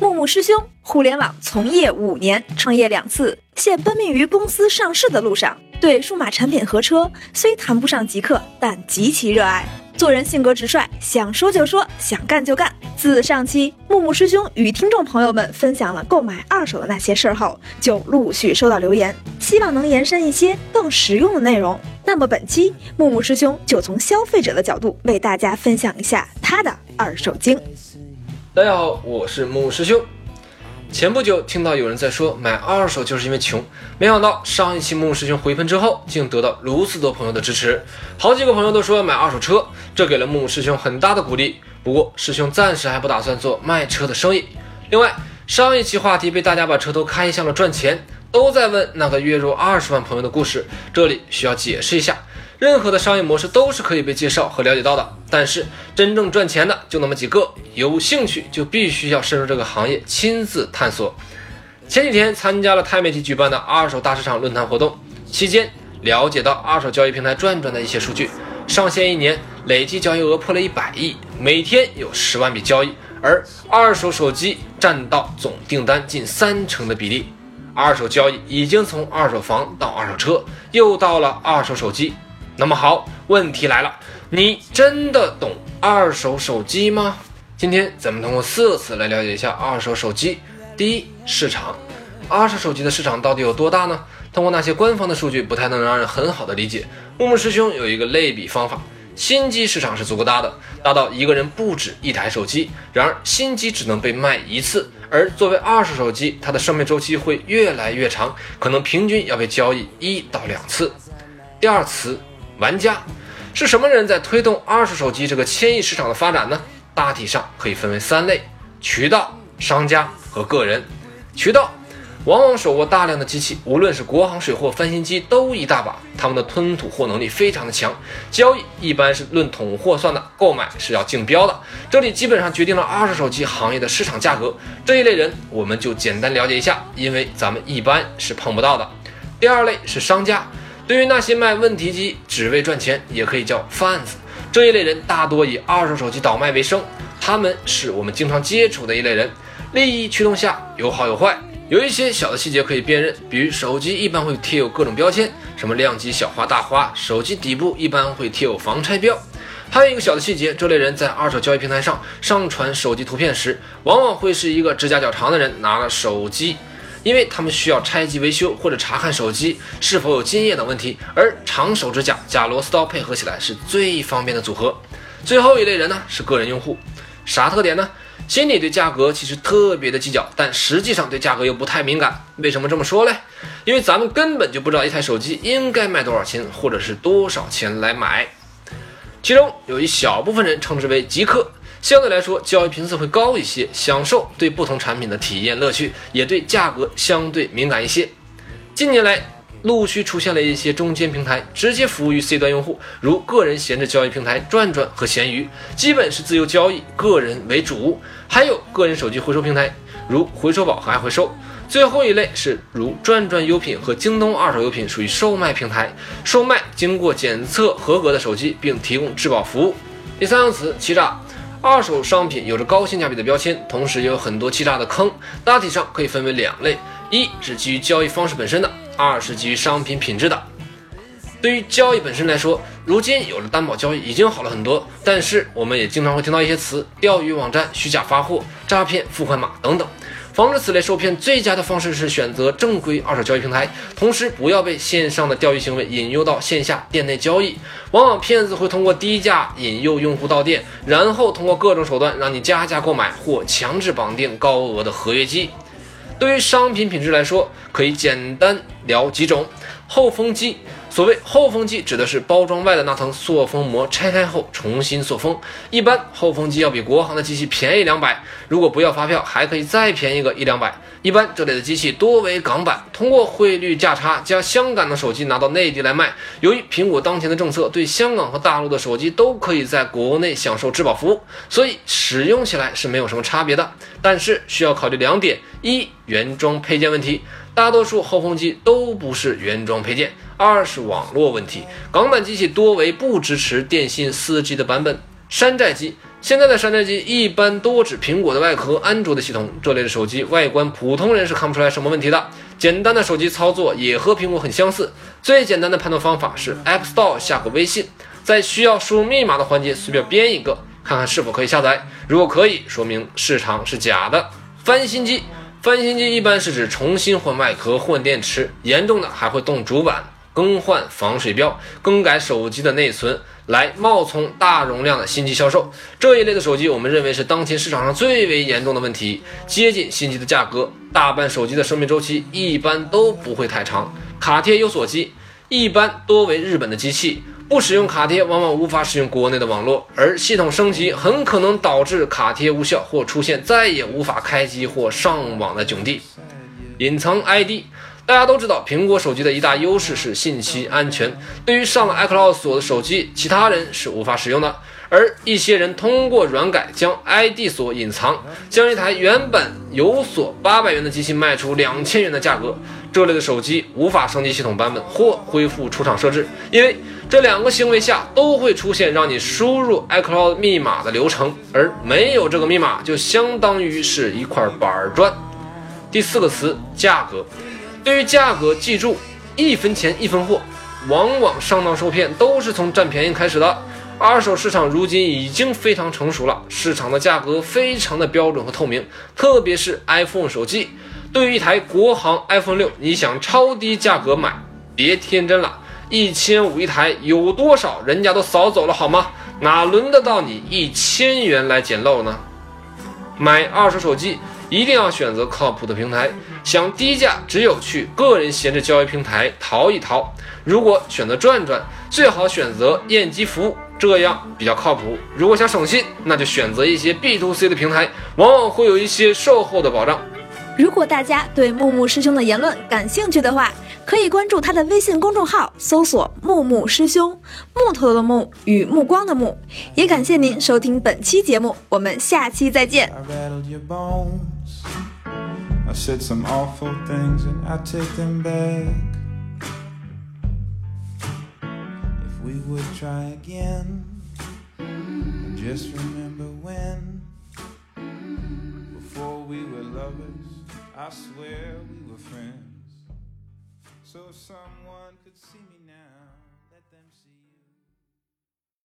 木木师兄，互联网从业五年，创业两次，现奔命于公司上市的路上。对数码产品和车虽谈不上极客，但极其热爱。做人性格直率，想说就说，想干就干。自上期木木师兄与听众朋友们分享了购买二手的那些事儿后，就陆续收到留言，希望能延伸一些更实用的内容。那么本期木木师兄就从消费者的角度为大家分享一下他的二手经。大家好，我是木木师兄。前不久听到有人在说买二手就是因为穷，没想到上一期木木师兄回喷之后，竟得到如此多朋友的支持。好几个朋友都说要买二手车，这给了木木师兄很大的鼓励。不过师兄暂时还不打算做卖车的生意。另外，上一期话题被大家把车都开向了赚钱，都在问那个月入二十万朋友的故事，这里需要解释一下。任何的商业模式都是可以被介绍和了解到的，但是真正赚钱的就那么几个，有兴趣就必须要深入这个行业，亲自探索。前几天参加了钛媒体举办的二手大市场论坛活动，期间了解到二手交易平台转转的一些数据，上线一年累计交易额破了一百亿，每天有十万笔交易，而二手手机占到总订单近三成的比例。二手交易已经从二手房到二手车，又到了二手手机。那么好，问题来了，你真的懂二手手机吗？今天咱们通过四个词来了解一下二手手机。第一，市场，二手手机的市场到底有多大呢？通过那些官方的数据，不太能让人很好的理解。木木师兄有一个类比方法，新机市场是足够大的，大到一个人不止一台手机。然而新机只能被卖一次，而作为二手手机，它的生命周期会越来越长，可能平均要被交易一到两次。第二词。玩家是什么人在推动二手手机这个千亿市场的发展呢？大体上可以分为三类：渠道、商家和个人。渠道往往手握大量的机器，无论是国行水货、翻新机都一大把，他们的吞吐货能力非常的强。交易一般是论桶货算的，购买是要竞标的，这里基本上决定了二手手机行业的市场价格。这一类人我们就简单了解一下，因为咱们一般是碰不到的。第二类是商家。对于那些卖问题机只为赚钱，也可以叫贩子这一类人，大多以二手手机倒卖为生。他们是我们经常接触的一类人，利益驱动下有好有坏。有一些小的细节可以辨认，比如手机一般会贴有各种标签，什么亮机、小花、大花；手机底部一般会贴有防拆标。还有一个小的细节，这类人在二手交易平台上上传手机图片时，往往会是一个指甲较长的人拿了手机。因为他们需要拆机维修或者查看手机是否有金液等问题，而长手指甲加螺丝刀配合起来是最方便的组合。最后一类人呢是个人用户，啥特点呢？心里对价格其实特别的计较，但实际上对价格又不太敏感。为什么这么说嘞？因为咱们根本就不知道一台手机应该卖多少钱，或者是多少钱来买。其中有一小部分人称之为极客。相对来说，交易频次会高一些，享受对不同产品的体验乐趣，也对价格相对敏感一些。近年来，陆续出现了一些中间平台，直接服务于 C 端用户，如个人闲置交易平台转转和闲鱼，基本是自由交易，个人为主。还有个人手机回收平台，如回收宝和爱回收。最后一类是如转转优品和京东二手优品，属于售卖平台，售卖经过检测合格的手机，并提供质保服务。第三个词，欺诈。二手商品有着高性价比的标签，同时也有很多欺诈的坑。大体上可以分为两类：一是基于交易方式本身的，二是基于商品品质的。对于交易本身来说，如今有了担保交易已经好了很多，但是我们也经常会听到一些词：钓鱼网站、虚假发货、诈骗付款码等等。防止此类受骗，最佳的方式是选择正规二手交易平台，同时不要被线上的钓鱼行为引诱到线下店内交易。往往骗子会通过低价引诱用户到店，然后通过各种手段让你加价购买或强制绑定高额的合约机。对于商品品质来说，可以简单聊几种后封机。所谓后封机，指的是包装外的那层塑封膜拆开后重新塑封。一般后封机要比国行的机器便宜两百，如果不要发票，还可以再便宜个一两百。一般这类的机器多为港版，通过汇率价差将香港的手机拿到内地来卖。由于苹果当前的政策对香港和大陆的手机都可以在国内享受质保服务，所以使用起来是没有什么差别的。但是需要考虑两点：一，原装配件问题。大多数后封机都不是原装配件。二是网络问题，港版机器多为不支持电信 4G 的版本，山寨机现在的山寨机一般多指苹果的外壳、安卓的系统这类的手机，外观普通人是看不出来什么问题的。简单的手机操作也和苹果很相似。最简单的判断方法是 App Store 下个微信，在需要输入密码的环节随便编一个，看看是否可以下载。如果可以，说明市场是假的。翻新机，翻新机一般是指重新换外壳、换电池，严重的还会动主板。更换防水标，更改手机的内存，来冒充大容量的新机销售。这一类的手机，我们认为是当前市场上最为严重的问题。接近新机的价格，大半手机的生命周期一般都不会太长。卡贴有锁机，一般多为日本的机器，不使用卡贴，往往无法使用国内的网络，而系统升级很可能导致卡贴无效或出现再也无法开机或上网的窘地。隐藏 ID。大家都知道，苹果手机的一大优势是信息安全。对于上了 iCloud 锁的手机，其他人是无法使用的。而一些人通过软改将 ID 锁隐藏，将一台原本有锁八百元的机器卖出两千元的价格。这类的手机无法升级系统版本或恢复出厂设置，因为这两个行为下都会出现让你输入 iCloud 密码的流程，而没有这个密码，就相当于是一块板砖。第四个词，价格。对于价格，记住一分钱一分货，往往上当受骗都是从占便宜开始的。二手市场如今已经非常成熟了，市场的价格非常的标准和透明，特别是 iPhone 手机。对于一台国行 iPhone 六，你想超低价格买，别天真了，一千五一台有多少，人家都扫走了好吗？哪轮得到你一千元来捡漏呢？买二手手机。一定要选择靠谱的平台，想低价只有去个人闲置交易平台淘一淘。如果选择转转，最好选择验机服务，这样比较靠谱。如果想省心，那就选择一些 B to C 的平台，往往会有一些售后的保障。如果大家对木木师兄的言论感兴趣的话，可以关注他的微信公众号，搜索“木木师兄”，木头的木与目光的目。也感谢您收听本期节目，我们下期再见。so someone could see me now.